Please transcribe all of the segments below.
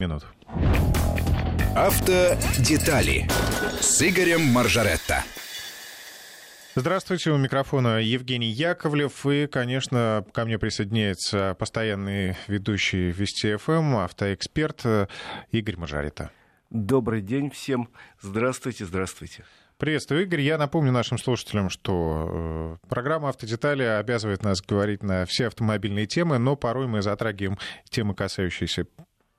минут. Автодетали с Игорем Маржаретто. Здравствуйте, у микрофона Евгений Яковлев. И, конечно, ко мне присоединяется постоянный ведущий Вести ФМ, автоэксперт Игорь Мажарета. Добрый день всем. Здравствуйте, здравствуйте. Приветствую, Игорь. Я напомню нашим слушателям, что э, программа «Автодетали» обязывает нас говорить на все автомобильные темы, но порой мы затрагиваем темы, касающиеся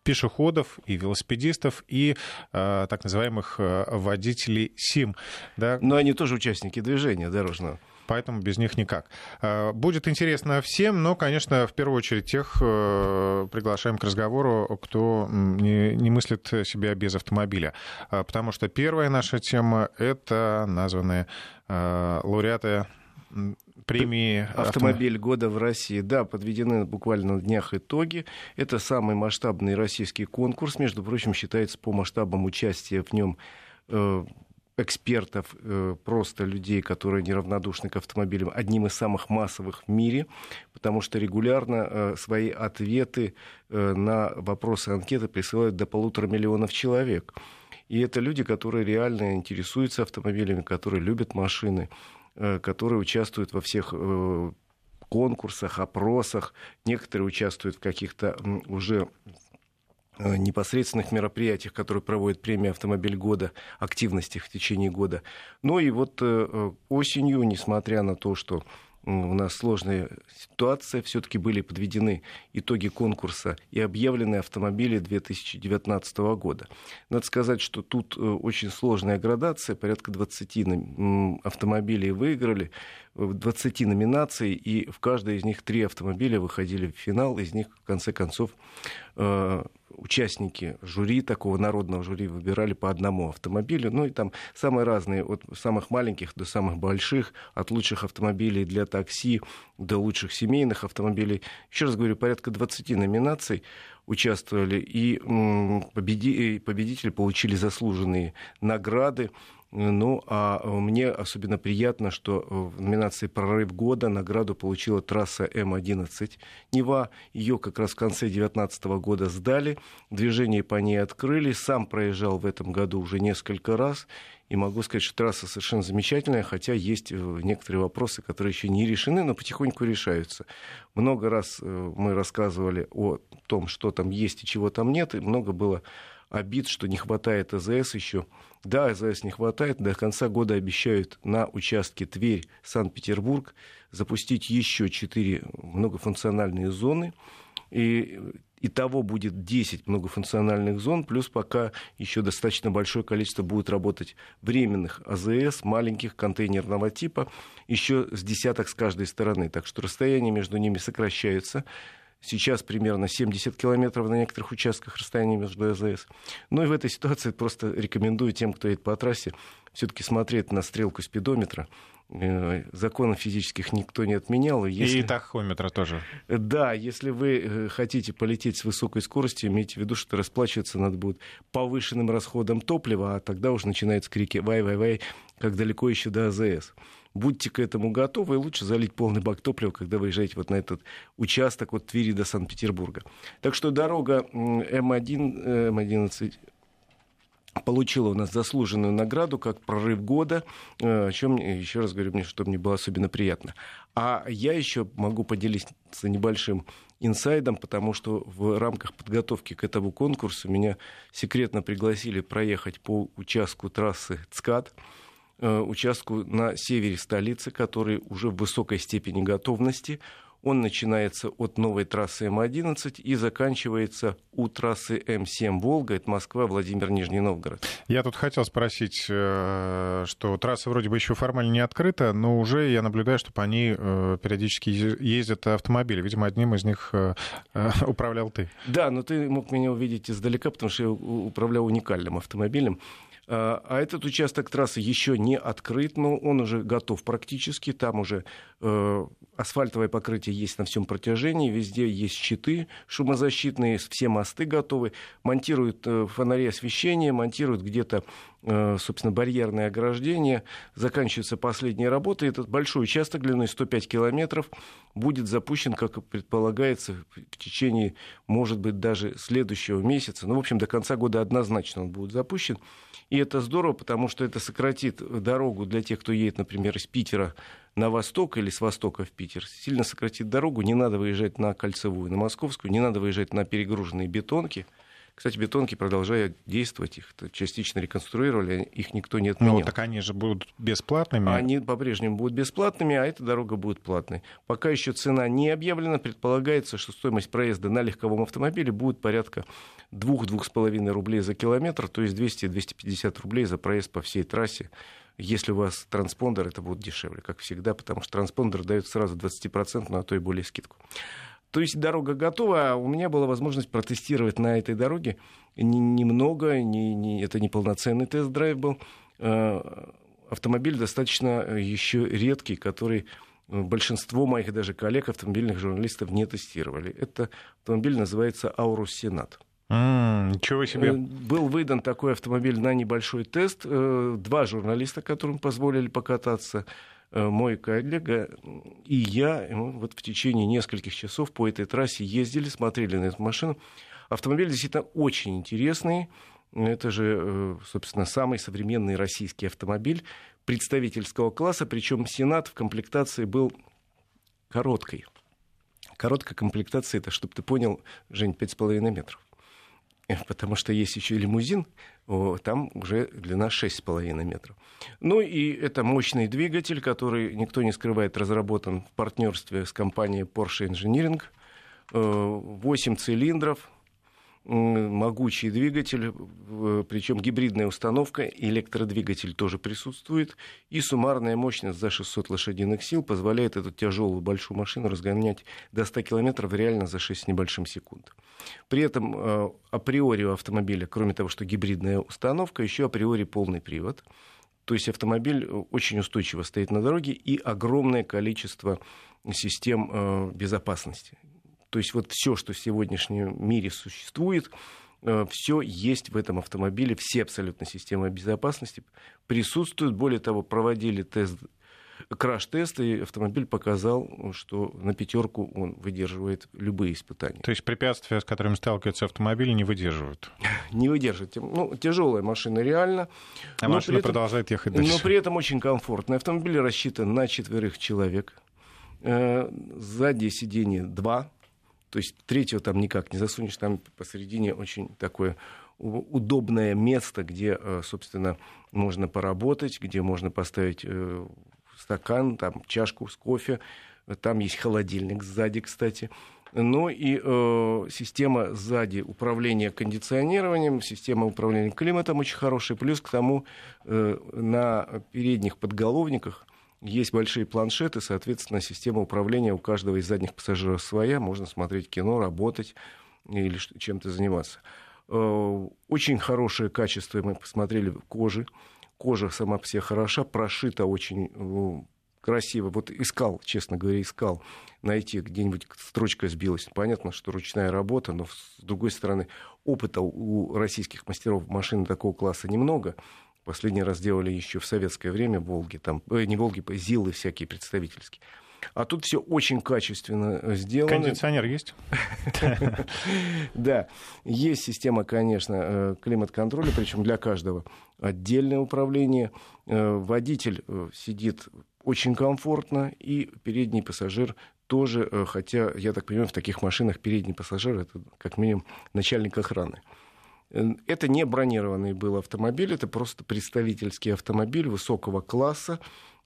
пешеходов и велосипедистов и э, так называемых э, водителей СИМ. Да? Но они тоже участники движения дорожного поэтому без них никак. Э, будет интересно всем, но, конечно, в первую очередь тех э, приглашаем к разговору, кто не, не мыслит себя без автомобиля. Э, потому что первая наша тема — это названные лауреаты премии «Автомобиль года в России». Да, подведены буквально на днях итоги. Это самый масштабный российский конкурс. Между прочим, считается по масштабам участия в нем э, экспертов, э, просто людей, которые неравнодушны к автомобилям, одним из самых массовых в мире, потому что регулярно э, свои ответы на вопросы анкеты присылают до полутора миллионов человек. И это люди, которые реально интересуются автомобилями, которые любят машины. Э, которые участвуют во всех э, конкурсах, опросах. Некоторые участвуют в каких-то уже э, непосредственных мероприятиях, которые проводит премия «Автомобиль года», активностях в течение года. Ну и вот осенью, несмотря на то, что у нас сложная ситуация, все-таки были подведены итоги конкурса и объявлены автомобили 2019 года. Надо сказать, что тут э, очень сложная градация, порядка 20 автомобилей выиграли, 20 номинаций, и в каждой из них три автомобиля выходили в финал, из них, в конце концов, э, участники жюри, такого народного жюри, выбирали по одному автомобилю. Ну и там самые разные, от самых маленьких до самых больших, от лучших автомобилей для такси до лучших семейных автомобилей. Еще раз говорю, порядка 20 номинаций участвовали, и победители получили заслуженные награды. Ну, а мне особенно приятно, что в номинации «Прорыв года» награду получила трасса М-11 Нева. Ее как раз в конце 2019 года сдали, движение по ней открыли. Сам проезжал в этом году уже несколько раз. И могу сказать, что трасса совершенно замечательная, хотя есть э, некоторые вопросы, которые еще не решены, но потихоньку решаются. Много раз э, мы рассказывали о том, что там есть и чего там нет, и много было обид, что не хватает АЗС еще. Да, АЗС не хватает. До конца года обещают на участке Тверь-Санкт-Петербург запустить еще четыре многофункциональные зоны. И Итого будет 10 многофункциональных зон, плюс пока еще достаточно большое количество будет работать временных АЗС, маленьких контейнерного типа, еще с десяток с каждой стороны. Так что расстояние между ними сокращается. Сейчас примерно 70 километров на некоторых участках расстояния между АЗС. Ну и в этой ситуации просто рекомендую тем, кто едет по трассе, все-таки смотреть на стрелку спидометра. Э, законов физических никто не отменял. Если... И тахометра тоже. Да, если вы э, хотите полететь с высокой скоростью, имейте в виду, что расплачиваться надо будет повышенным расходом топлива, а тогда уже начинаются крики «вай-вай-вай», как далеко еще до АЗС будьте к этому готовы, и лучше залить полный бак топлива, когда выезжаете вот на этот участок от Твери до Санкт-Петербурга. Так что дорога М1, М11 получила у нас заслуженную награду как прорыв года, э, о чем, еще раз говорю, мне, что мне было особенно приятно. А я еще могу поделиться небольшим инсайдом, потому что в рамках подготовки к этому конкурсу меня секретно пригласили проехать по участку трассы ЦКАД, Э, участку на севере столицы, который уже в высокой степени готовности. Он начинается от новой трассы М11 и заканчивается у трассы М7 Волга, это Москва, Владимир, Нижний Новгород. Я тут хотел спросить, э, что трасса вроде бы еще формально не открыта, но уже я наблюдаю, что по ней э, периодически ездят автомобили. Видимо, одним из них управлял ты. Да, но ты мог меня увидеть издалека, потому что я управлял уникальным автомобилем. А, а этот участок трассы еще не открыт, но он уже готов практически. Там уже э, асфальтовое покрытие есть на всем протяжении, везде есть щиты шумозащитные, все мосты готовы. Монтируют э, фонари освещения, монтируют где-то Э, собственно, барьерное ограждение. Заканчиваются последние работы. Этот большой участок длиной 105 километров будет запущен, как предполагается, в течение, может быть, даже следующего месяца. Ну, в общем, до конца года однозначно он будет запущен. И это здорово, потому что это сократит дорогу для тех, кто едет, например, из Питера на восток или с востока в Питер. Сильно сократит дорогу. Не надо выезжать на Кольцевую, на Московскую, не надо выезжать на перегруженные бетонки – кстати, бетонки продолжают действовать, их частично реконструировали, их никто не отменял. Ну, так они же будут бесплатными? Они по-прежнему будут бесплатными, а эта дорога будет платной. Пока еще цена не объявлена, предполагается, что стоимость проезда на легковом автомобиле будет порядка 2-2,5 рублей за километр, то есть 200-250 рублей за проезд по всей трассе. Если у вас транспондер, это будет дешевле, как всегда, потому что транспондер дает сразу 20%, а то и более скидку. То есть дорога готова, а у меня была возможность протестировать на этой дороге немного, не, не, это не полноценный тест-драйв был. А, автомобиль достаточно еще редкий, который большинство моих даже коллег, автомобильных журналистов, не тестировали. Это автомобиль называется «Аурус Сенат». Mm, ничего себе. Э, был выдан такой автомобиль на небольшой тест. Э, два журналиста, которым позволили покататься. Э, мой коллега и я вот в течение нескольких часов по этой трассе ездили, смотрели на эту машину. Автомобиль действительно очень интересный. Это же, э, собственно, самый современный российский автомобиль представительского класса, причем Сенат в комплектации был короткой. Короткая комплектация, это, чтобы ты понял, Жень, 5,5 метров. потому что есть еще лимузин, там уже длина 6,5 метров. Ну и это мощный двигатель, который, никто не скрывает, разработан в партнерстве с компанией Porsche Engineering. 8 э, цилиндров, могучий двигатель, причем гибридная установка, электродвигатель тоже присутствует, и суммарная мощность за 600 лошадиных сил позволяет эту тяжелую большую машину разгонять до 100 километров реально за 6 с небольшим секунд. При этом э, априори у автомобиля, кроме того, что гибридная установка, еще априори полный привод. То есть автомобиль очень устойчиво стоит на дороге и огромное количество систем э, безопасности. То есть вот все, что в сегодняшнем мире существует, э, все есть в этом автомобиле, все абсолютно системы безопасности присутствуют. Более того, проводили тест краш-тест, и автомобиль показал, что на пятерку он выдерживает любые испытания. То есть препятствия, с которыми сталкиваются автомобили, не выдерживают? Не выдерживают. Ну, тяжелая машина реально. А машина этом, продолжает ехать дальше. Но при этом очень комфортный. Автомобиль рассчитан на четверых человек. Э, сзади сиденье два то есть третьего там никак не засунешь, там посередине очень такое удобное место, где, э, собственно, можно поработать, где можно поставить э, стакан, там чашку с кофе, там есть холодильник сзади, кстати. Ну и э, система сзади управления кондиционированием, система управления климатом очень хорошая. Плюс к тому э, на передних подголовниках есть большие планшеты, соответственно, система управления у каждого из задних пассажиров своя. Можно смотреть кино, работать или чем-то заниматься. Э, очень хорошее качество, мы посмотрели, кожи. Кожа сама по себе хороша, прошита очень э, красиво. Вот искал, честно говоря, искал найти где-нибудь строчка сбилась. Понятно, что ручная работа, но с другой стороны, опыта у российских мастеров машины такого класса немного. Последний раз делали еще в советское время Волги, там, э, не Волги, Зилы всякие представительские. А тут все очень качественно сделано. Кондиционер есть? Да, есть система, конечно, э, климат-контроля, причем для каждого отдельное управление. Э, водитель сидит очень комфортно, и передний пассажир тоже, хотя, я так понимаю, в таких машинах передний пассажир это как минимум начальник охраны. Это не бронированный был автомобиль, это просто представительский автомобиль высокого класса,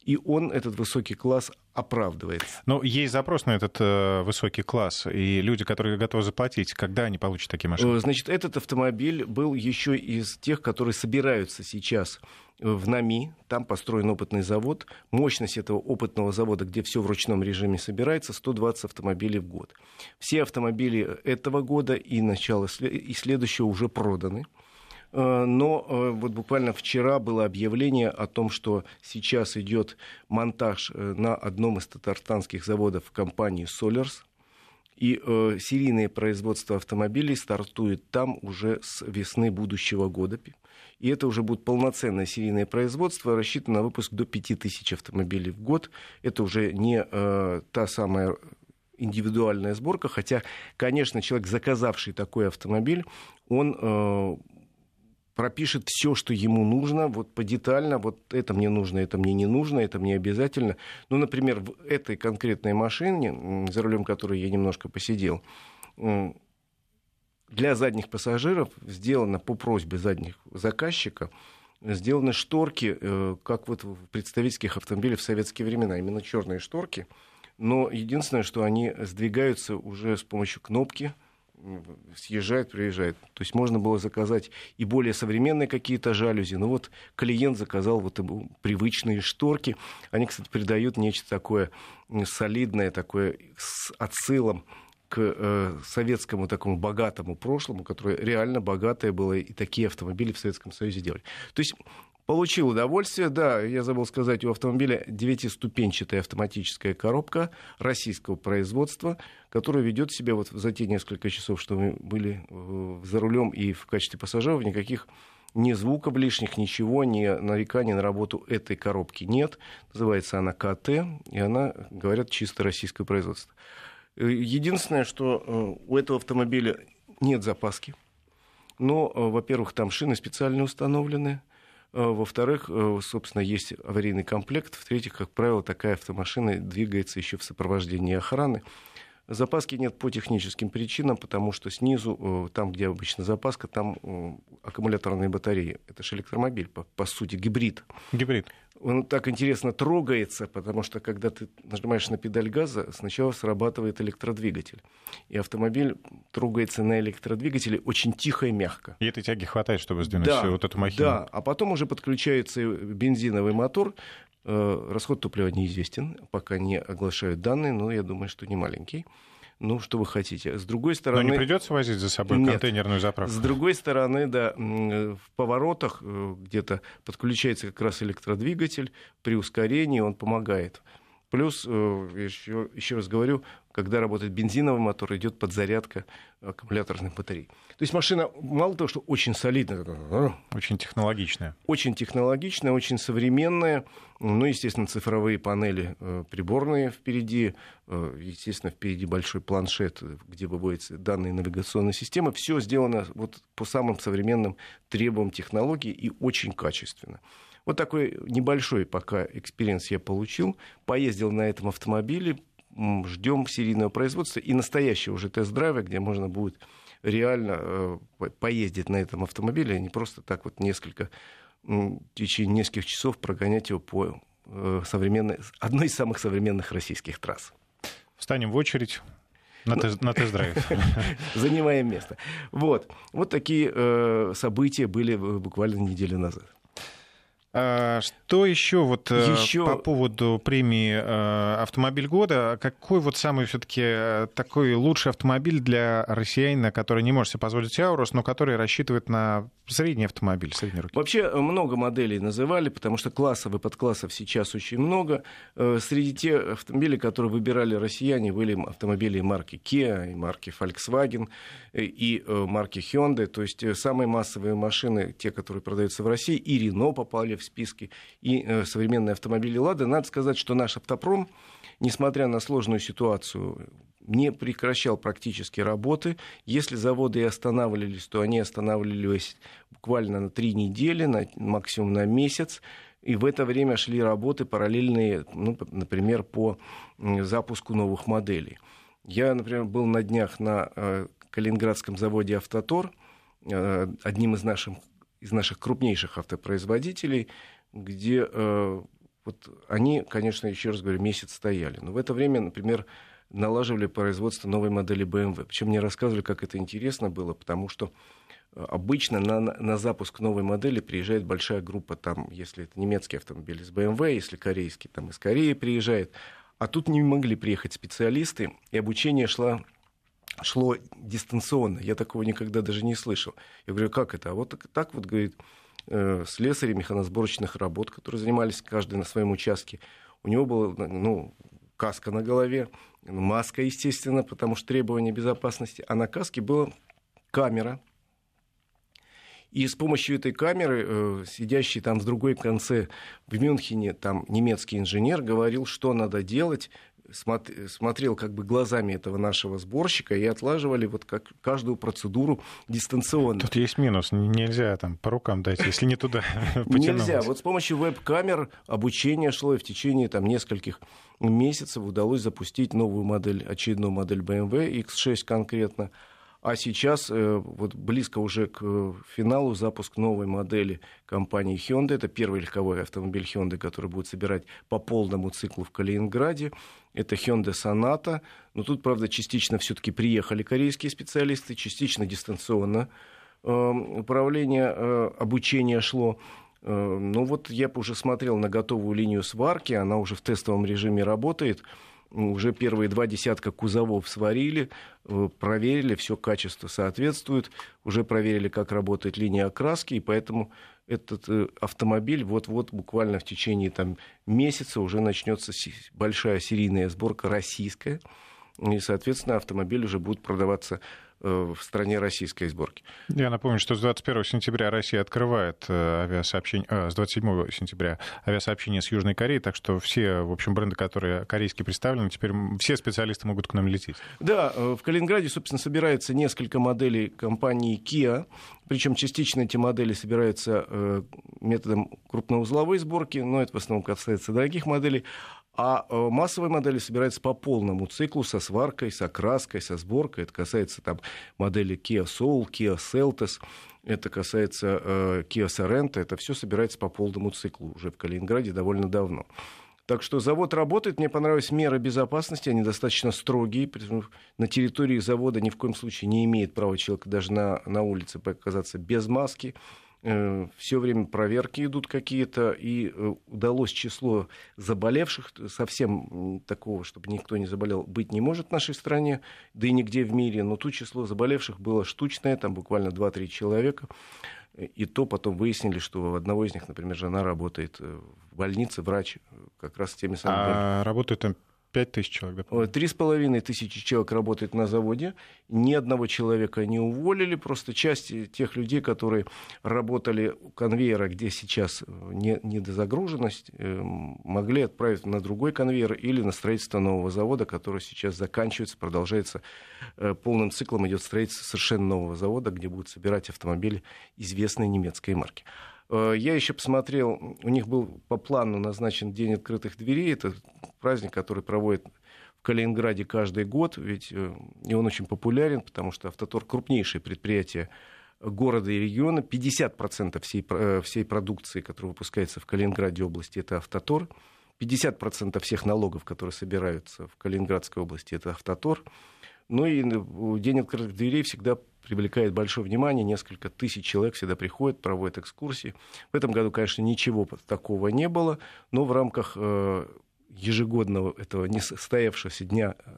и он, этот высокий класс, оправдывается. Но есть запрос на этот э, высокий класс, и люди, которые готовы заплатить, когда они получат такие машины? Э, значит, этот автомобиль был еще из тех, которые собираются сейчас в НАМИ, там построен опытный завод. Мощность этого опытного завода, где все в ручном режиме собирается, 120 автомобилей в год. Все автомобили этого года и начала и следующего уже проданы. Э, но э, вот буквально вчера было объявление о том, что сейчас идет монтаж э, на одном из татарстанских заводов компании Solars. И серийное производство автомобилей стартует там уже с весны будущего года. И это уже будет полноценное серийное производство, рассчитано на выпуск до 5000 автомобилей в год. Это уже не э, та самая индивидуальная сборка, хотя, конечно, человек, заказавший такой автомобиль, он э, пропишет все, что ему нужно, вот подетально, вот это мне нужно, это мне не нужно, это мне обязательно. Ну, например, в этой конкретной машине, за рулем которой я немножко посидел, для задних пассажиров сделано по просьбе задних заказчика сделаны шторки, э, как вот в представительских автомобилях в советские времена, именно черные шторки. Но единственное, что они сдвигаются уже с помощью кнопки, съезжает, приезжает. То есть можно было заказать и более современные какие-то жалюзи. Но вот клиент заказал вот привычные шторки. Они, кстати, придают нечто такое солидное, такое с отсылом к э, советскому такому богатому прошлому, которое реально богатое было, и такие автомобили в Советском Союзе делали. То есть Получил удовольствие, да, я забыл сказать, у автомобиля девятиступенчатая автоматическая коробка российского производства, которая ведет себя вот за те несколько часов, что мы были э, за рулем и в качестве пассажиров, никаких ни звуков лишних, ничего, ни нареканий на работу этой коробки нет. Называется она КТ, и она, говорят, чисто российское производство. Э, единственное, что э, у этого автомобиля нет запаски. Но, во-первых, там шины специально установлены. Э, во-вторых, э, собственно, есть аварийный комплект. В-третьих, как правило, такая автомашина двигается еще в сопровождении охраны. Запаски нет по техническим причинам, потому что снизу, э, там, где обычно запаска, там аккумуляторные батареи. Это же электромобиль, по, по сути, гибрид. Гибрид. Он так интересно трогается, потому что когда ты нажимаешь на педаль газа, сначала срабатывает электродвигатель. И автомобиль трогается на электродвигателе очень тихо и мягко. И этой тяги хватает, чтобы сдвинуть да, вот эту махину. Да, а потом уже подключается бензиновый мотор, Э, расход топлива неизвестен, пока не оглашают данные, но я думаю, что не маленький. Ну, что вы хотите. С другой стороны... Но не придется возить за собой Нет. контейнерную заправку? С другой стороны, да, в поворотах э, где-то подключается как раз электродвигатель, при ускорении он помогает. Плюс, еще, э, еще раз говорю, когда работает бензиновый мотор, идет подзарядка аккумуляторных батарей. То есть машина мало того, что очень солидная, а, очень технологичная. Очень технологичная, очень современная. Ну, естественно, цифровые панели э, приборные впереди, э, естественно, впереди большой планшет, где выводятся данные навигационной системы. Все сделано вот по самым современным требованиям технологий и очень качественно. Вот такой небольшой пока experience я получил. Поездил на этом автомобиле, ждем серийного производства и настоящего уже тест-драйва, где можно будет реально э, поездить на этом автомобиле, а не просто так вот несколько, в течение нескольких часов прогонять его по э, современной, одной из самых современных российских трасс. Встанем в очередь. На, тест, на тест-драйв. Занимаем место. Вот. Вот такие э, события были буквально неделю назад. А, что еще вот э, еще... по поводу премии э, «Автомобиль года»? Какой вот самый все-таки э, такой лучший автомобиль для россиянина, который не может себе позволить Аурус, но который рассчитывает на средний автомобиль, средний руки? Вообще много моделей называли, потому что классов и подклассов сейчас очень много. Среди тех автомобилей, которые выбирали россияне, были автомобили марки Kia, и марки Volkswagen, и марки Hyundai. То есть самые массовые машины, те, которые продаются в России, и Renault попали в в списке, и э, современные автомобили «Лада». Надо сказать, что наш автопром, несмотря на сложную ситуацию, не прекращал практически работы. Если заводы и останавливались, то они останавливались буквально на три недели, на, максимум на месяц. И в это время шли работы параллельные, ну, например, по запуску новых моделей. Я, например, был на днях на э, Калининградском заводе «Автотор», э, одним из наших из наших крупнейших автопроизводителей, где э, вот они, конечно, еще раз говорю, месяц стояли. Но в это время, например, налаживали производство новой модели BMW. Причем мне рассказывали, как это интересно было, потому что э, обычно на, на запуск новой модели приезжает большая группа, там, если это немецкий автомобиль из BMW, если корейский, там из Кореи приезжает. А тут не могли приехать специалисты, и обучение шло шло дистанционно. Я такого никогда даже не слышал. Я говорю, как это? А вот так, так вот, говорит, э, слесари механосборочных работ, которые занимались каждый на своем участке. У него была ну, каска на голове, маска, естественно, потому что требования безопасности. А на каске была камера. И с помощью этой камеры, э, сидящий там в другой конце в Мюнхене, там немецкий инженер говорил, что надо делать, смотрел как бы глазами этого нашего сборщика и отлаживали вот как каждую процедуру дистанционно. Тут есть минус, нельзя там по рукам дать, если не туда Нельзя. Вот с помощью веб-камер обучение шло, и в течение там нескольких месяцев удалось запустить новую модель, очередную модель BMW X6 конкретно. А сейчас э, вот близко уже к финалу запуск новой модели компании Hyundai. Это первый легковой автомобиль Hyundai, который будет собирать по полному циклу в Калининграде. Это Hyundai Sonata. Но тут, правда, частично все-таки приехали корейские специалисты, частично дистанционно э, управление, э, обучение шло. Ну вот я уже смотрел на готовую линию сварки, она уже в тестовом режиме работает уже первые два десятка кузовов сварили, э, проверили, все качество соответствует, уже проверили, как работает линия окраски, и поэтому этот э, автомобиль вот-вот буквально в течение там, месяца уже начнется большая серийная сборка российская, и, соответственно, автомобиль уже будет продаваться в стране российской сборки. Я напомню, что с 21 сентября Россия открывает э, авиасообщение, э, с 27 сентября авиасообщение с Южной Кореей, так что все, в общем, бренды, которые корейские представлены, теперь все специалисты могут к нам лететь. Да, в Калининграде, собственно, собирается несколько моделей компании Kia, причем частично эти модели собираются методом крупноузловой сборки, но это в основном касается дорогих моделей. А э, массовые модели собираются по полному циклу со сваркой, с окраской, со сборкой. Это касается там, модели Kia Soul, Kia Seltos, это касается э, Kia Sorento. Это все собирается по полному циклу уже в Калининграде довольно давно. Так что завод работает. Мне понравились меры безопасности. Они достаточно строгие. На территории завода ни в коем случае не имеет права человек даже на, на улице показаться без маски. Э, все время проверки идут какие-то, и э, удалось число заболевших, совсем такого, чтобы никто не заболел, быть не может в нашей стране, да и нигде в мире, но тут число заболевших было штучное, там буквально 2-3 человека, и то потом выяснили, что у одного из них, например, жена работает в больнице, врач, как раз с теми самыми... А работает там Пять тысяч человек, да? Три с половиной тысячи человек работает на заводе. Ни одного человека не уволили. Просто часть тех людей, которые работали у конвейера, где сейчас не, недозагруженность, э, могли отправить на другой конвейер или на строительство нового завода, который сейчас заканчивается, продолжается э, полным циклом, идет строительство совершенно нового завода, где будут собирать автомобили известной немецкой марки. Э, я еще посмотрел, у них был по плану назначен День открытых дверей. Это праздник, который проводит в Калининграде каждый год, ведь э, и он очень популярен, потому что Автотор крупнейшее предприятие города и региона. 50% всей, э, всей продукции, которая выпускается в Калининграде области, это Автотор. 50% всех налогов, которые собираются в Калининградской области, это Автотор. Ну и День открытых дверей всегда привлекает большое внимание. Несколько тысяч человек всегда приходят, проводят экскурсии. В этом году, конечно, ничего такого не было, но в рамках э, ежегодного этого несостоявшегося дня э,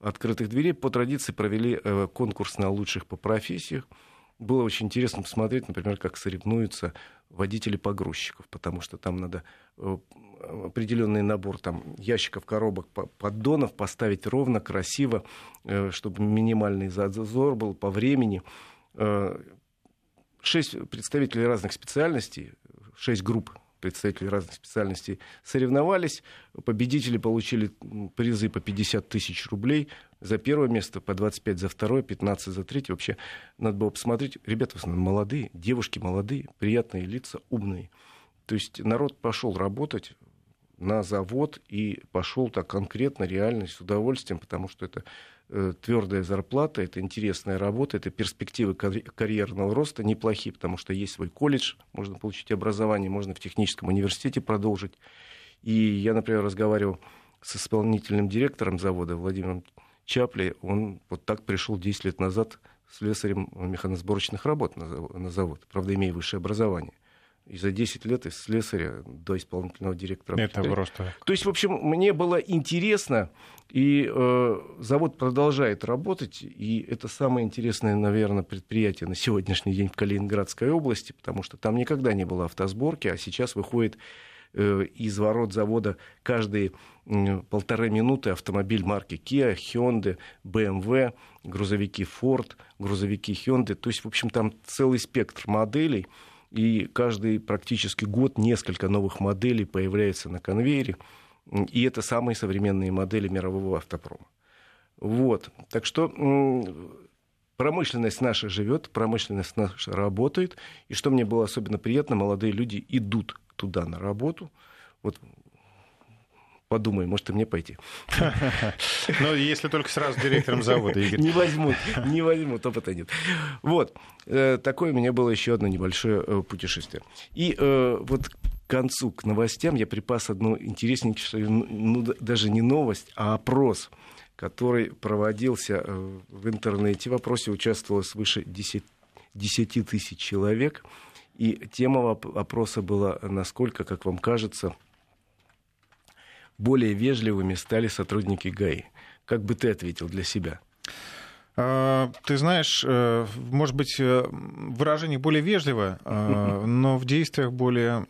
открытых дверей по традиции провели э, конкурс на лучших по профессиях. Было очень интересно посмотреть, например, как соревнуются водители погрузчиков, потому что там надо определенный набор там, ящиков, коробок, поддонов поставить ровно, красиво, э, чтобы минимальный зазор был по времени. Э, шесть представителей разных специальностей, шесть групп представителей разных специальностей соревновались. Победители получили призы по 50 тысяч рублей за первое место, по 25 за второе, 15 за третье. Вообще, надо было посмотреть. Ребята в основном молодые, девушки молодые, приятные лица, умные. То есть народ пошел работать, на завод и пошел так конкретно, реально, с удовольствием, потому что это твердая зарплата, это интересная работа, это перспективы карьерного роста неплохие, потому что есть свой колледж, можно получить образование, можно в техническом университете продолжить. И я, например, разговаривал с исполнительным директором завода Владимиром Чапли, он вот так пришел 10 лет назад слесарем механосборочных работ на завод, правда, имея высшее образование. И за 10 лет из слесаря до исполнительного директора. Это просто... То есть, в общем, мне было интересно, и э, завод продолжает работать, и это самое интересное, наверное, предприятие на сегодняшний день в Калининградской области, потому что там никогда не было автосборки, а сейчас выходит э, из ворот завода каждые э, полторы минуты автомобиль марки Kia, Hyundai, BMW, грузовики Ford, грузовики Hyundai. То есть, в общем, там целый спектр моделей – и каждый практически год несколько новых моделей появляется на конвейере, и это самые современные модели мирового автопрома. Вот. Так что промышленность наша живет, промышленность наша работает. И что мне было особенно приятно, молодые люди идут туда на работу. Вот подумай, может, и мне пойти. Но если только сразу директором завода, Игорь. Не возьмут, не возьмут, опыта нет. Вот. Э, такое у меня было еще одно небольшое э, путешествие. И э, вот к концу, к новостям, я припас одну интереснейшую, ну, ну даже не новость, а опрос, который проводился в интернете. В опросе участвовало свыше 10, 10 тысяч человек. И тема опроса была, насколько, как вам кажется, более вежливыми стали сотрудники ГАИ? Как бы ты ответил для себя? А, ты знаешь, э, может быть, э, выражение более вежливое, э, но в действиях более,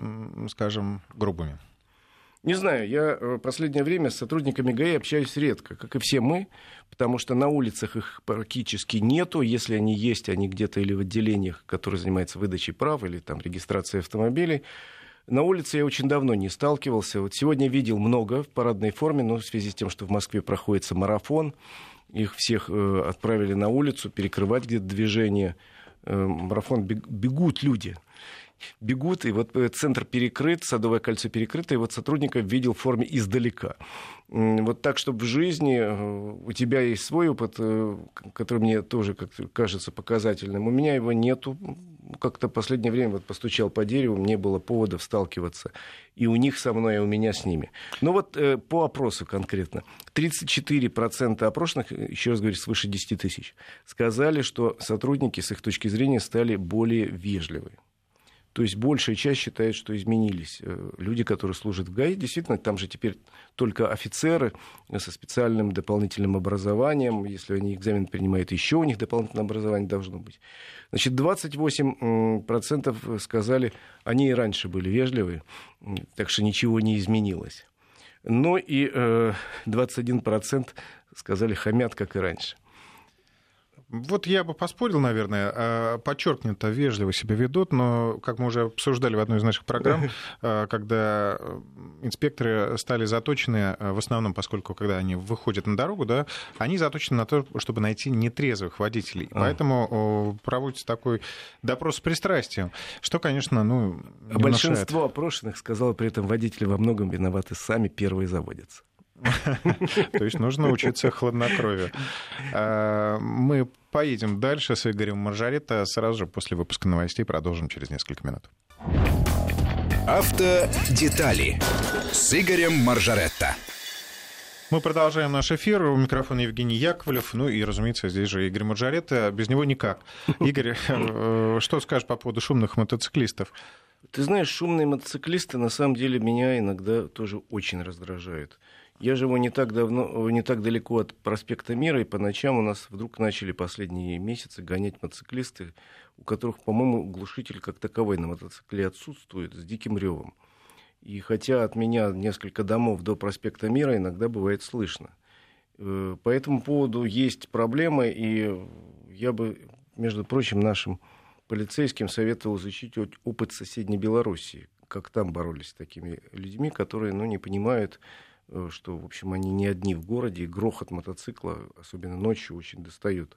скажем, грубыми. Не знаю, я в последнее время с сотрудниками ГАИ общаюсь редко, как и все мы, потому что на улицах их практически нету. Если они есть, они где-то или в отделениях, которые занимаются выдачей прав или там регистрацией автомобилей. На улице я очень давно не сталкивался. Вот сегодня видел много в парадной форме, но в связи с тем, что в Москве проходится марафон, их всех э, отправили на улицу перекрывать где-то движение. Э, марафон бегут люди бегут, и вот э, центр перекрыт, Садовое кольцо перекрыто, и вот сотрудников видел в форме издалека. Вот так, чтобы в жизни э, у тебя есть свой опыт, э, который мне тоже как кажется показательным. У меня его нету. Как-то последнее время вот постучал по дереву, мне было поводов сталкиваться. И у них со мной, и у меня с ними. Но вот по опросу конкретно. 34% опрошенных, еще раз говорю, свыше 10 тысяч, сказали, что сотрудники, с их точки зрения, стали более вежливы. То есть большая часть считает, что изменились э, люди, которые служат в ГАИ. Действительно, там же теперь только офицеры со специальным дополнительным образованием. Если они экзамен принимают, еще у них дополнительное образование должно быть. Значит, 28% сказали, они и раньше были вежливы, так что ничего не изменилось. Но и 21% э, сказали, хамят, как и раньше. Вот я бы поспорил, наверное, а, подчеркнуто вежливо себя ведут, но, как мы уже обсуждали в одной из наших программ, а, когда инспекторы стали заточены, в основном, поскольку когда они выходят на дорогу, да, они заточены на то, чтобы найти нетрезвых водителей. Поэтому проводится такой допрос с пристрастием, что, конечно, ну, Большинство опрошенных сказало при этом водители во многом виноваты сами, первые заводятся. То есть нужно учиться хладнокровию. А, мы поедем дальше с Игорем Маржарета. Сразу же после выпуска новостей продолжим через несколько минут. Автодетали с Игорем Маржаретто. Мы продолжаем наш эфир. У микрофона Евгений Яковлев. Ну и, разумеется, здесь же Игорь Маржарета. Без него никак. Игорь, э, что скажешь по поводу шумных мотоциклистов? Ты знаешь, шумные мотоциклисты на самом деле меня иногда тоже очень раздражают. Я живу не так давно, не так далеко от проспекта Мира, и по ночам у нас вдруг начали последние месяцы гонять мотоциклисты, у которых, по-моему, глушитель как таковой на мотоцикле отсутствует, с диким ревом. И хотя от меня несколько домов до проспекта Мира иногда бывает слышно. Э, по этому поводу есть проблемы, и я бы, между прочим, нашим полицейским советовал изучить опыт соседней Белоруссии, как там боролись с такими людьми, которые ну, не понимают что, в общем, они не одни в городе, и грохот мотоцикла, особенно ночью, очень достают.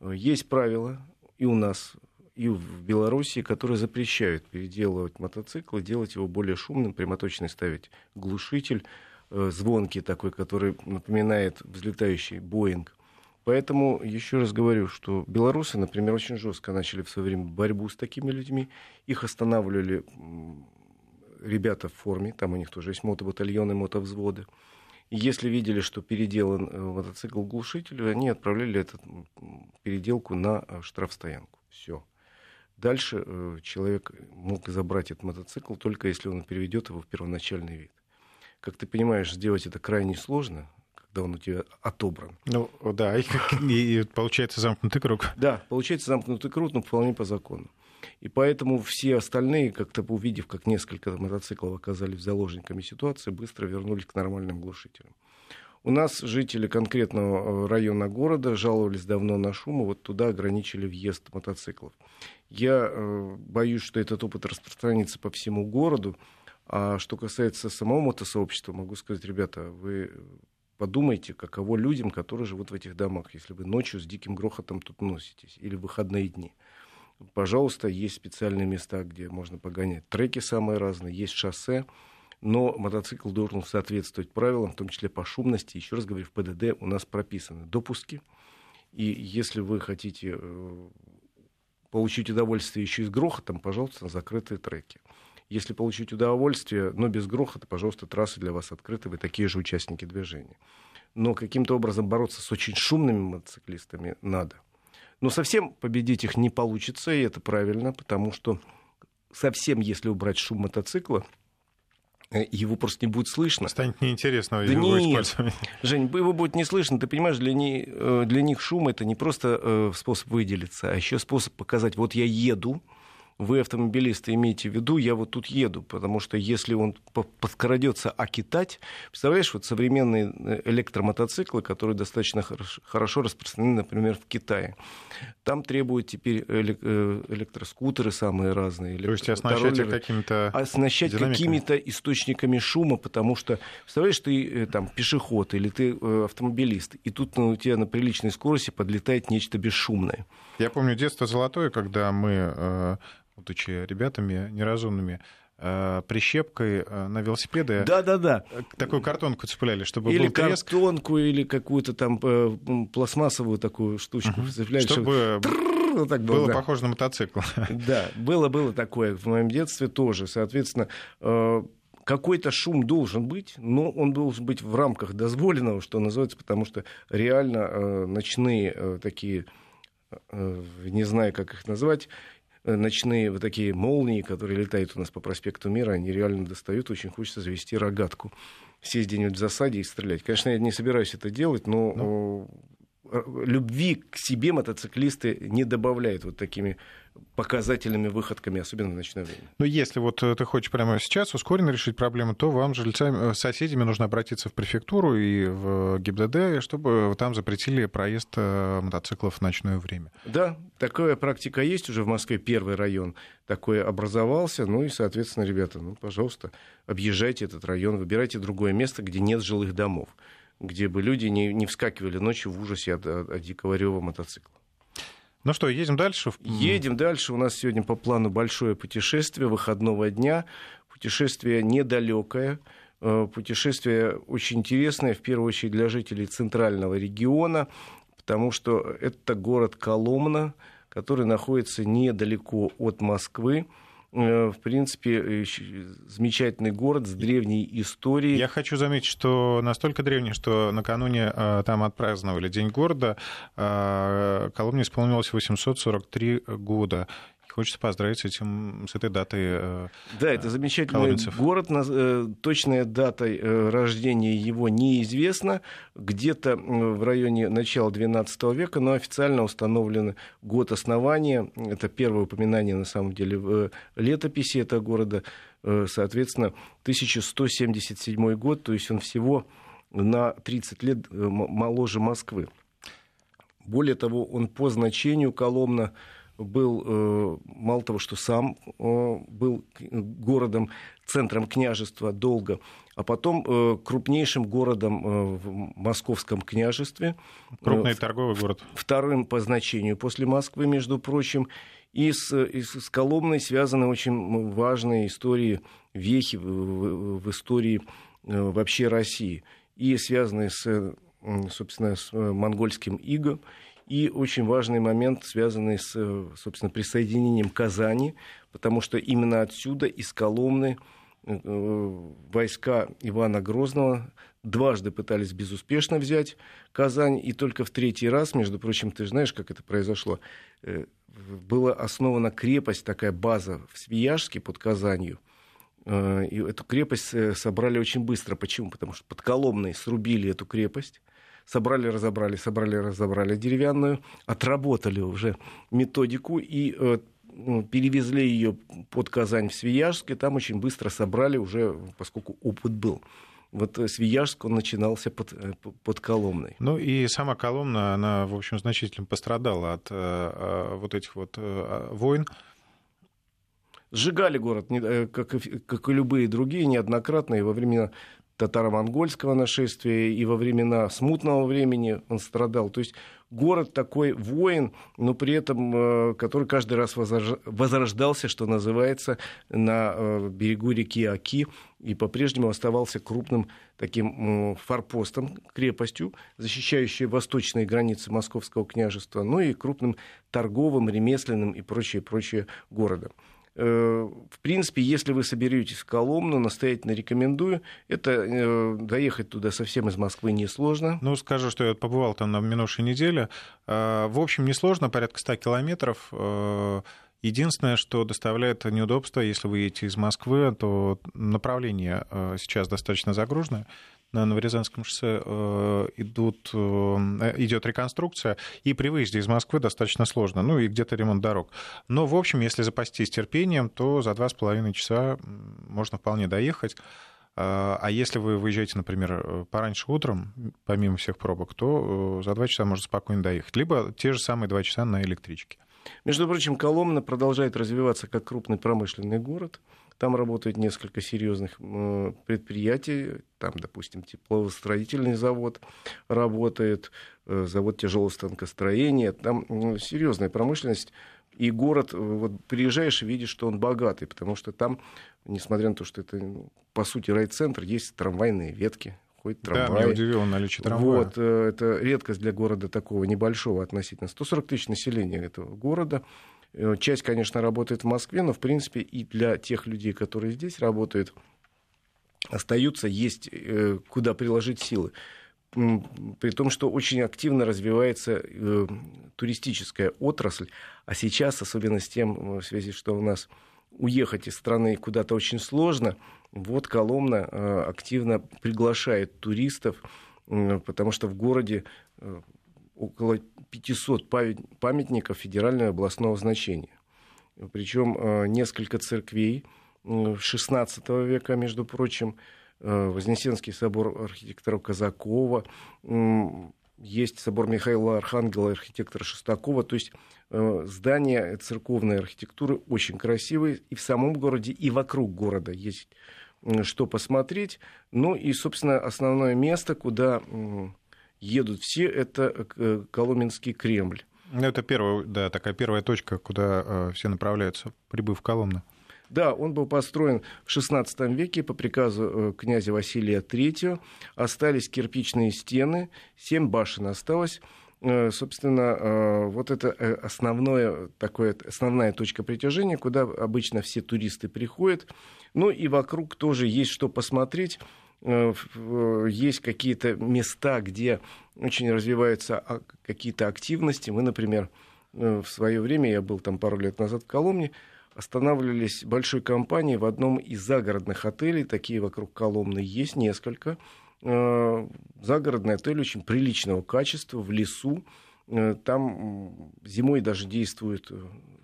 Э, есть правила и у нас, и в Беларуси, которые запрещают переделывать мотоцикл и делать его более шумным, прямоточный ставить глушитель, э, звонкий такой, который напоминает взлетающий Боинг. Поэтому еще раз говорю, что белорусы, например, очень жестко начали в свое время борьбу с такими людьми. Их останавливали ребята в форме, там у них тоже есть мотобатальоны, мотовзводы. И если видели, что переделан э, мотоцикл глушитель, они отправляли эту переделку на э, штрафстоянку. Все. Дальше э, человек мог забрать этот мотоцикл только если он переведет его в первоначальный вид. Как ты понимаешь, сделать это крайне сложно, когда он у тебя отобран. Ну, да, и, и получается замкнутый круг. Да, получается замкнутый круг, но вполне по закону. И поэтому все остальные, как-то увидев, как несколько мотоциклов оказались заложниками ситуации, быстро вернулись к нормальным глушителям. У нас жители конкретного э, района города жаловались давно на шум, и вот туда ограничили въезд мотоциклов. Я э, боюсь, что этот опыт распространится по всему городу. А что касается самого мотосообщества, могу сказать, ребята, вы подумайте, каково людям, которые живут в этих домах, если вы ночью с диким грохотом тут носитесь, или в выходные дни. Пожалуйста, есть специальные места, где можно погонять. Треки самые разные, есть шоссе, но мотоцикл должен соответствовать правилам, в том числе по шумности. Еще раз говорю, в ПДД у нас прописаны допуски. И если вы хотите э, получить удовольствие еще и с грохотом, пожалуйста, закрытые треки. Если получить удовольствие, но без грохота, пожалуйста, трассы для вас открыты, вы такие же участники движения. Но каким-то образом бороться с очень шумными мотоциклистами надо. Но совсем победить их не получится, и это правильно, потому что совсем, если убрать шум мотоцикла, э, его просто не будет слышно. Станет неинтересно да его нет. использовать. Жень, его будет не слышно. Ты понимаешь, для, не, э, для них шум это не просто э, способ выделиться, а еще способ показать, вот я еду, вы, автомобилисты, имейте в виду, я вот тут еду, потому что если он подкрадется окитать, представляешь, вот современные э, электромотоциклы, которые достаточно хорошо распространены, например, в Китае, там требуют теперь э, электроскутеры самые разные. То есть оснащать их какими-то Оснащать какими-то источниками шума, потому что, представляешь, ты э, там пешеход или ты автомобилист, и тут ну, у тебя на приличной скорости подлетает нечто бесшумное. Я помню детство золотое, когда мы будучи ребятами неразумными, э, прищепкой э, на велосипеды. Да, да, да. Такую картонку цепляли, чтобы или был треск. картонку, или какую-то там э, пластмассовую такую штучку угу. цепляли. Чтобы, чтобы... Так было, было да. похоже на мотоцикл. Да, было, было такое в моем детстве тоже. Соответственно, какой-то шум должен быть, но он должен быть в рамках дозволенного, что называется, потому что реально ночные такие, не знаю, как их назвать, ночные вот такие молнии, которые летают у нас по проспекту Мира, они реально достают. Очень хочется завести рогатку. Сесть где-нибудь в засаде и стрелять. Конечно, я не собираюсь это делать, но, но... Э, любви к себе мотоциклисты не добавляют вот такими показательными выходками, особенно в ночное время. Но если вот э, ты хочешь прямо сейчас ускоренно решить проблему, то вам, жильцам, э, соседями, нужно обратиться в префектуру и в ГИБДД, чтобы там запретили проезд мотоциклов в ночное время. Да, такая практика есть уже в Москве, первый район такой образовался. Ну и, соответственно, ребята, ну, пожалуйста, объезжайте этот район, выбирайте другое место, где нет жилых домов где бы люди не, не вскакивали ночью в ужасе от, от, от дикого рева мотоцикла. Ну что, едем дальше? Едем дальше. У нас сегодня по плану большое путешествие выходного дня. Путешествие недалекое. Э, путешествие очень интересное, в первую очередь для жителей центрального региона, потому что это город Коломна, который находится недалеко от Москвы. Э, в принципе, замечательный город с древней историей. Я хочу заметить, что настолько древний, что накануне э, там отпраздновали День города. Э, Коломне исполнилось 843 года. Хочется поздравить с, этим, с этой датой. Э, да, это замечательный коломенцев. город. Э, точная дата э, рождения его неизвестна. Где-то в районе начала XII века, но официально установлен год основания. Это первое упоминание, на самом деле, в летописи этого города. Соответственно, 1177 год, то есть он всего на 30 лет моложе Москвы. Более того, он по значению Коломна был, э, мало того, что сам э, был городом, центром княжества долго, а потом э, крупнейшим городом в Московском княжестве. Крупный торговый город. Вторым по значению после Москвы, между прочим. И с, и с Коломной связаны очень важные истории, вехи в, в, истории вообще России. И связанные с, собственно, с монгольским иго, и очень важный момент, связанный с, собственно, присоединением Казани, потому что именно отсюда, из Коломны, войска Ивана Грозного дважды пытались безуспешно взять Казань, и только в третий раз, между прочим, ты знаешь, как это произошло, была основана крепость, такая база в Свияжске под Казанью, и эту крепость собрали очень быстро. Почему? Потому что под Коломной срубили эту крепость, собрали, разобрали, собрали, разобрали деревянную, отработали уже методику и э, перевезли ее под Казань в Свияжск, и там очень быстро собрали уже, поскольку опыт был. Вот э, Свияжск, он начинался под, э, под Коломной. Ну и сама Коломна, она, в общем, значительно пострадала от э, вот этих вот э, войн. Сжигали город, как и, как и любые другие, неоднократно, и во времена татаро-монгольского нашествия, и во времена смутного времени он страдал. То есть город такой воин, но при этом, э, который каждый раз возрождался, что называется, на э, берегу реки Аки, и по-прежнему оставался крупным таким форпостом, крепостью, защищающей восточные границы Московского княжества, ну и крупным торговым, ремесленным и прочее, прочее городом. Э, в принципе, если вы соберетесь в Коломну, настоятельно рекомендую. Это э, доехать туда совсем из Москвы несложно. Ну, скажу, что я побывал там на минувшей неделе. Э, в общем, несложно, порядка 100 километров. Единственное, что доставляет неудобства, если вы едете из Москвы, то направление сейчас достаточно загруженное на Новорязанском шоссе э, идут, э, идет реконструкция, и при выезде из Москвы достаточно сложно, ну и где-то ремонт дорог. Но, в общем, если запастись терпением, то за два с половиной часа можно вполне доехать. Э, а если вы выезжаете, например, пораньше утром, помимо всех пробок, то за два часа можно спокойно доехать. Либо те же самые два часа на электричке. Между прочим, Коломна продолжает развиваться как крупный промышленный город. Там работает несколько серьезных предприятий. Там, допустим, тепловостроительный завод работает, э, завод тяжелого станкостроения. Там серьезная промышленность. И город, э, вот приезжаешь и видишь, что он богатый, потому что там, несмотря на то, что это, ну, по сути, райцентр, есть трамвайные ветки, ходит трамвай. Да, меня удивило наличие трамвая. Вот, э, это редкость для города такого небольшого относительно. 140 тысяч населения этого города. Э, часть, конечно, работает в Москве, но, в принципе, и для тех людей, которые здесь работают, остаются, есть э, куда приложить силы. При том, что очень активно развивается э, туристическая отрасль, а сейчас, особенно с тем, в связи, что у нас уехать из страны куда-то очень сложно, вот Коломна активно приглашает туристов, потому что в городе около 500 памятников федерального и областного значения. Причем э, несколько церквей XVI века, между прочим, э, Вознесенский собор архитектора Казакова, есть собор Михаила Архангела, архитектора Шестакова. То есть э, здания церковной архитектуры очень красивые и в самом городе, и вокруг города есть что посмотреть. Ну и, собственно, основное место, куда едут все, это э, Коломенский Кремль. Ну, это первая, да, такая первая точка, куда э, все направляются, прибыв в Коломну. Да, он был построен в XVI веке по приказу э, князя Василия III. Остались кирпичные стены, семь башен осталось. Собственно, вот это основное, такое, основная точка притяжения, куда обычно все туристы приходят. Ну и вокруг тоже есть что посмотреть. Э, э, есть какие-то места, где очень развиваются а, какие-то активности. Мы, например, э, в свое время, я был там пару лет назад в Коломне, останавливались большой компанией в одном из загородных отелей, такие вокруг Коломны есть несколько. Загородный отель очень приличного качества, в лесу. Там зимой даже действует,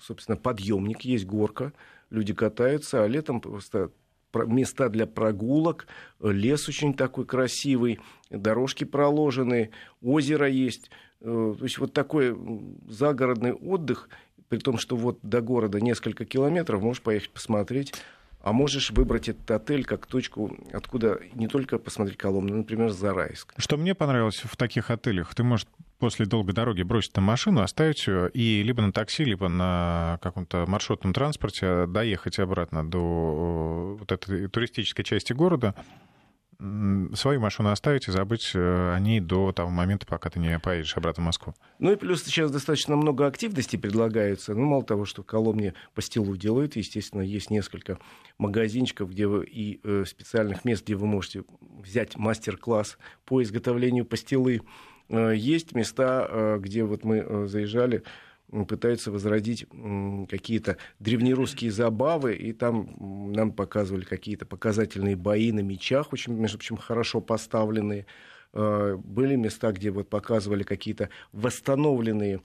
собственно, подъемник, есть горка, люди катаются, а летом просто места для прогулок, лес очень такой красивый, дорожки проложены, озеро есть. Э, то есть вот такой загородный отдых, при том, что вот до города несколько километров, можешь поехать посмотреть. А можешь выбрать этот отель как точку, откуда не только посмотреть Коломну, например, Зарайск. Что мне понравилось в таких отелях, ты можешь после долгой дороги бросить там машину, оставить ее и либо на такси, либо на каком-то маршрутном транспорте доехать обратно до э, вот этой туристической части города, свою машину оставить и забыть э, о ней до того момента, пока ты не поедешь обратно в Москву. Ну и плюс сейчас достаточно много активностей предлагается. Ну, мало того, что в Коломне пастилу делают, естественно, есть несколько магазинчиков где вы, и э, специальных мест, где вы можете взять мастер-класс по изготовлению пастилы. Э, есть места, э, где вот мы э, заезжали, пытаются возродить какие-то древнерусские забавы, и там нам показывали какие-то показательные бои на мечах, очень, между прочим, хорошо поставленные. Были места, где вот показывали какие-то восстановленные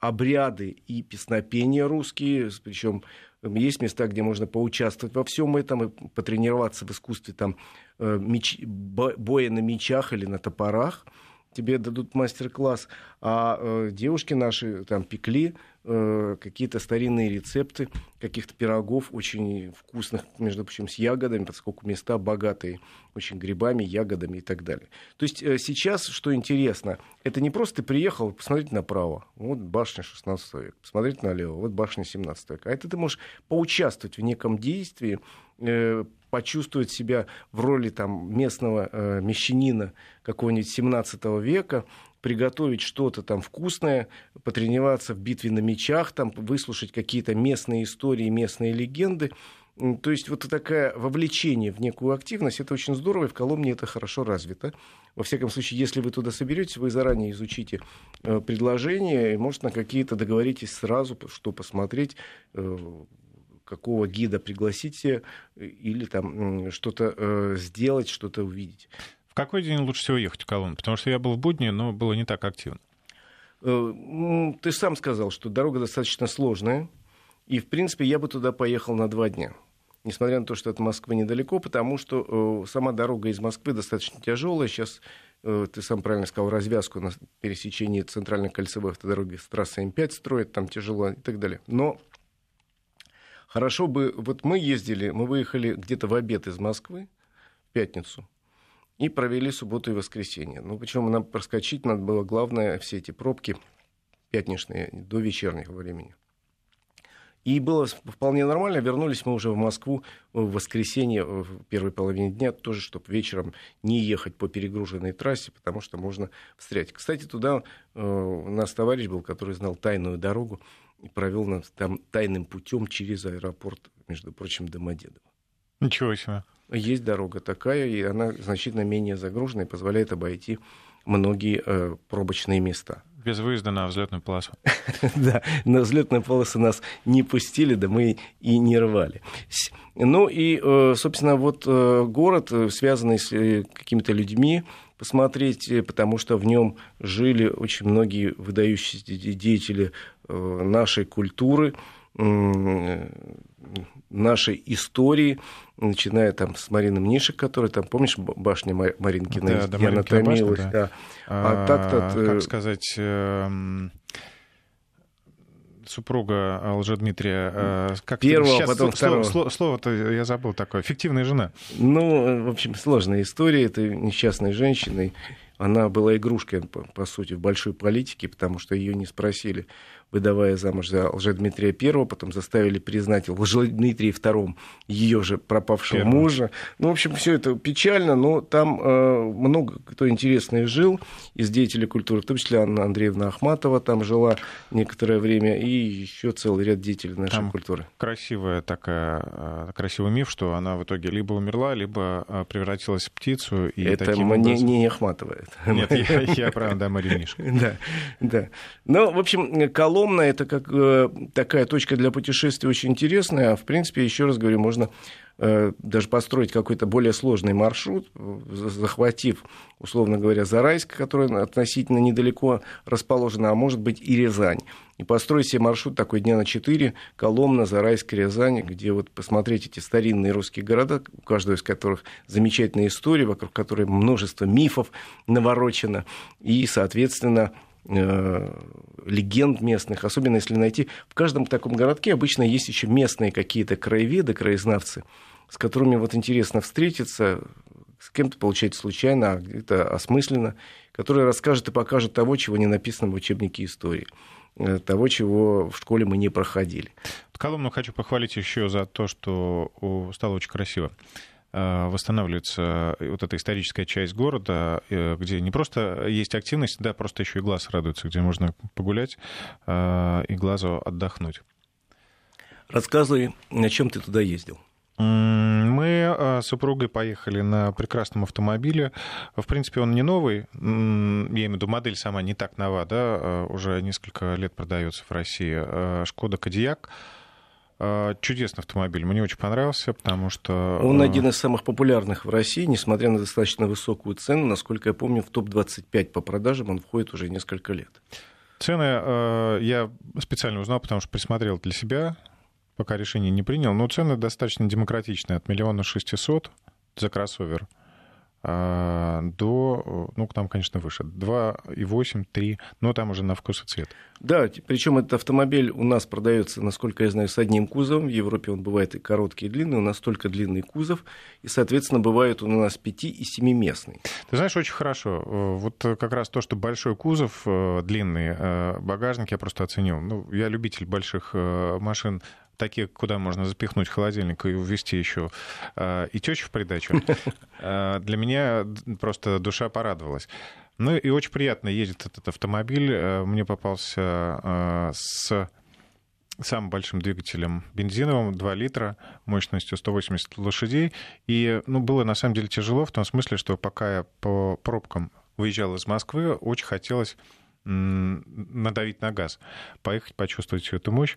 обряды и песнопения русские, причем есть места, где можно поучаствовать во всем этом и потренироваться в искусстве там, э, меч, боя на мечах или на топорах. Тебе дадут мастер-класс, а э, девушки наши там пекли э, какие-то старинные рецепты каких-то пирогов очень вкусных, между прочим, с ягодами, поскольку места богатые очень грибами, ягодами и так далее. То есть э, сейчас, что интересно, это не просто ты приехал посмотреть направо, вот башня 16 века, посмотреть налево, вот башня 17 века, а это ты можешь поучаствовать в неком действии, э, почувствовать себя в роли там, местного э, мещанина какого-нибудь 17 века, приготовить что-то там вкусное, потренироваться в битве на мечах, там, выслушать какие-то местные истории, местные легенды. То есть вот такое вовлечение в некую активность, это очень здорово, и в Коломне это хорошо развито. Во всяком случае, если вы туда соберетесь, вы заранее изучите э, предложения, и, может, на какие-то договоритесь сразу, что посмотреть, э, какого гида пригласить э, или там что-то сделать, что-то увидеть. В какой день лучше всего ехать в Коломну? Потому что я был в будни, но было не так активно. Э, ты сам сказал, что дорога достаточно сложная, и, в принципе, я бы туда поехал на два дня. Несмотря на то, что от Москвы недалеко, потому что сама дорога из Москвы достаточно тяжелая. Сейчас ты сам правильно сказал, развязку на пересечении центральной кольцевой автодороги с трассой М5 строят, там тяжело и так далее. Но Хорошо бы, вот мы ездили, мы выехали где-то в обед из Москвы, в пятницу, и провели субботу и воскресенье. Ну, причем нам проскочить надо было, главное, все эти пробки пятничные до вечернего времени. И было вполне нормально. Вернулись мы уже в Москву в воскресенье, в первой половине дня, тоже, чтобы вечером не ехать по перегруженной трассе, потому что можно встрять. Кстати, туда э, у нас товарищ был, который знал тайную дорогу и провел нас там тайным путем через аэропорт, между прочим, Домодедово. Ничего себе. Есть дорога такая, и она значительно менее загружена и позволяет обойти многие э, пробочные места. Без выезда на взлетную полосу. да, на взлетную полосу нас не пустили, да мы и не рвали. Ну и, э, собственно, вот э, город, э, связанный с какими-то людьми, посмотреть, потому что в нем жили очень многие выдающиеся деятели нашей культуры, нашей истории, начиная там с Марины Мнишек, которая там, помнишь, башня Маринкина, да, да, где она томилась. Да. Да. А, а так-то... Как э, сказать эм, супруга Лжедмитрия. Э, как Первого, сейчас потом слово, второго. Слово-то я забыл такое. Фиктивная жена. Ну, в общем, сложная история. Это несчастной женщины. Она была игрушкой, по сути, в большой политике, потому что ее не спросили выдавая замуж за Лжедмитрия I, потом заставили признать Лжедмитрия II ее же пропавшего Первого. мужа. Ну, в общем, все это печально, но там э, много кто интересный жил из деятелей культуры, в том числе Анна Андреевна Ахматова там жила некоторое время, и еще целый ряд деятелей нашей там культуры. Красивая такая, э, красивый миф, что она в итоге либо умерла, либо э, превратилась в птицу. И это таким образом... не, не Ахматова. Нет, я, я правда, да, Мария Да, да. Ну, в общем, Коломна Коломна это как э, такая точка для путешествия очень интересная. А в принципе, еще раз говорю, можно э, даже построить какой-то более сложный маршрут, захватив, условно говоря, Зарайск, который относительно недалеко расположена, а может быть и Рязань. И построить себе маршрут такой дня на четыре, Коломна, Зарайск, Рязань, где вот посмотреть эти старинные русские города, у каждого из которых замечательная история, вокруг которой множество мифов наворочено, и, соответственно, Э, легенд местных, особенно если найти... В каждом таком городке обычно есть еще местные какие-то краеведы, краезнавцы, с которыми вот интересно встретиться, с кем-то получается случайно, а где-то осмысленно, который расскажет и покажет того, чего не написано в учебнике истории э, того, чего в школе мы не проходили. Коломну хочу похвалить еще за то, что стало очень красиво. Восстанавливается вот эта историческая часть города, где не просто есть активность, да, просто еще и глаз радуется, где можно погулять и глазу отдохнуть. Рассказывай, на чем ты туда ездил? Мы с супругой поехали на прекрасном автомобиле. В принципе, он не новый. Я имею в виду, модель сама не так нова, да, уже несколько лет продается в России. Шкода Кодиак. Чудесный автомобиль, мне очень понравился, потому что... Он один из самых популярных в России, несмотря на достаточно высокую цену. Насколько я помню, в топ-25 по продажам он входит уже несколько лет. Цены я специально узнал, потому что присмотрел для себя пока решение не принял, но цены достаточно демократичные, от миллиона шестисот за кроссовер до, ну, там, конечно, выше, 2,8, 3, но там уже на вкус и цвет. Да, причем этот автомобиль у нас продается, насколько я знаю, с одним кузовом. В Европе он бывает и короткий, и длинный, у нас только длинный кузов, и, соответственно, бывает он у нас 5 и 7-местный. Ты знаешь, очень хорошо. Вот как раз то, что большой кузов, э, длинный э, багажник, я просто оценил. Ну, я любитель больших э, машин такие, куда можно запихнуть холодильник и увезти еще э, и тещу в придачу, э, для меня просто душа порадовалась. Ну и очень приятно ездит этот автомобиль. Э, мне попался с самым большим двигателем бензиновым, 2 литра, мощностью 180 лошадей. И ну, было на самом деле тяжело в том смысле, что пока я по пробкам выезжал из Москвы, очень хотелось надавить на газ, поехать почувствовать всю эту мощь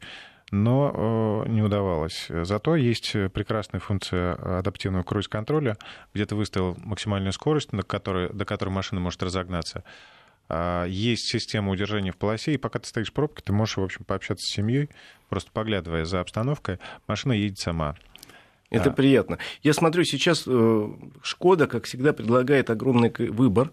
но э, не удавалось. Зато есть прекрасная функция адаптивного круиз-контроля, где ты выставил максимальную скорость, до которой, до которой машина может разогнаться. А, есть система удержания в полосе, и пока ты стоишь в пробке, ты можешь, в общем, пообщаться с семьей, просто поглядывая за обстановкой, машина едет сама. Это а. приятно. Я смотрю, сейчас э, Шкода, как всегда, предлагает огромный выбор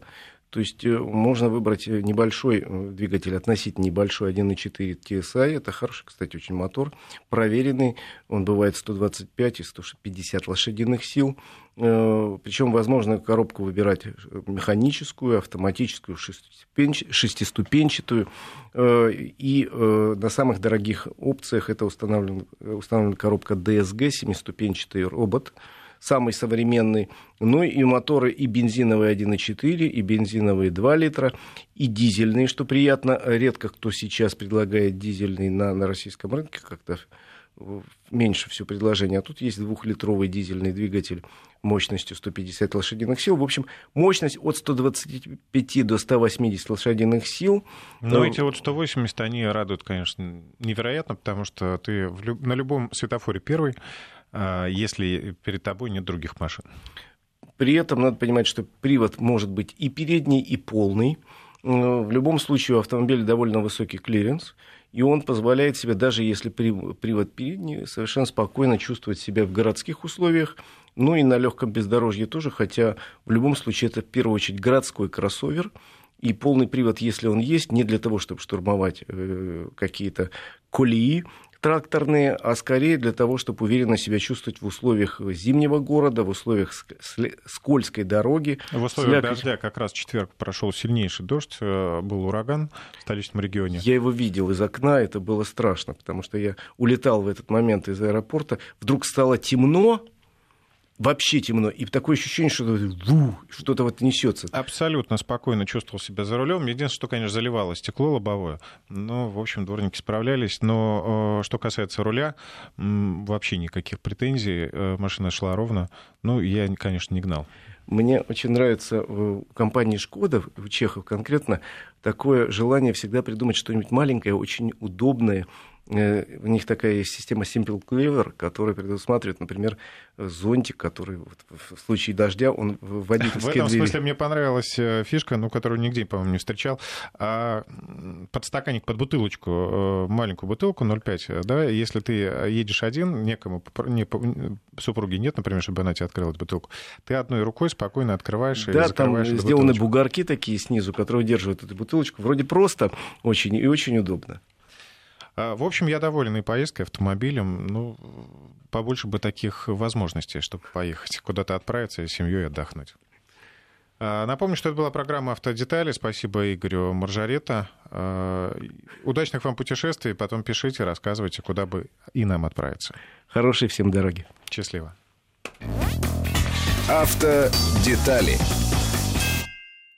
то есть э, можно выбрать э, небольшой э, двигатель, относительно небольшой 1.4 TSI. Это хороший, кстати, очень мотор. Проверенный. Он бывает 125 и 150 лошадиных сил. Причем возможно коробку выбирать механическую, автоматическую, шестиступенчатую. И на самых дорогих опциях это установлена, установлена коробка DSG, семиступенчатый робот самый современный. Ну и моторы и бензиновые 1,4, и бензиновые 2 литра, и дизельные, что приятно. Редко кто сейчас предлагает дизельный на, на российском рынке, как-то меньше все предложений. А тут есть двухлитровый дизельный двигатель мощностью 150 лошадиных сил. В общем, мощность от 125 до 180 лошадиных сил. Но эти вот 180, они радуют, конечно, невероятно, потому что ты на любом светофоре первый, если перед тобой нет других машин. При этом надо понимать, что привод может быть и передний, и полный. В любом случае у автомобиля довольно высокий клиренс, и он позволяет себе, даже если привод передний, совершенно спокойно чувствовать себя в городских условиях, ну и на легком бездорожье тоже, хотя в любом случае это в первую очередь городской кроссовер, и полный привод, если он есть, не для того, чтобы штурмовать э, какие-то колеи, тракторные, а скорее для того, чтобы уверенно себя чувствовать в условиях зимнего города, в условиях скользкой дороги. В условиях слякоть. дождя как раз четверг прошел сильнейший дождь, э, был ураган в столичном регионе. Я его видел из окна, это было страшно, потому что я улетал в этот момент из аэропорта, вдруг стало темно, вообще темно, и такое ощущение, что что-то вот несется. Абсолютно спокойно чувствовал себя за рулем. Единственное, что, конечно, заливало стекло лобовое. Но, в общем, дворники справлялись. Но э, что касается руля, вообще никаких претензий. Э, машина шла ровно. Ну, я, конечно, не гнал. Мне очень нравится в компании «Шкода», в Чехов конкретно, такое желание всегда придумать что-нибудь маленькое, очень удобное, у них такая есть система Simple Clever, которая предусматривает, например, зонтик, который в случае дождя он в водительские В этом двери. смысле мне понравилась э, фишка, ну, которую нигде, по-моему, не встречал. А подстаканник под бутылочку, э, маленькую бутылку 0,5, да, если ты едешь один, некому, не, супруги нет, например, чтобы она тебе открыла эту бутылку, ты одной рукой спокойно открываешь да, и закрываешь там сделаны бутылочку. бугорки такие снизу, которые удерживают эту бутылочку. Вроде просто очень и очень удобно. А, в общем, я доволен и поездкой автомобилем. Ну, побольше бы таких возможностей, чтобы поехать куда-то отправиться и семьей отдохнуть. А, напомню, что это была программа «Автодетали». Спасибо Игорю Маржарета. А, удачных вам путешествий. Потом пишите, рассказывайте, куда бы и нам отправиться. Хорошей всем дороги. Счастливо. Автодетали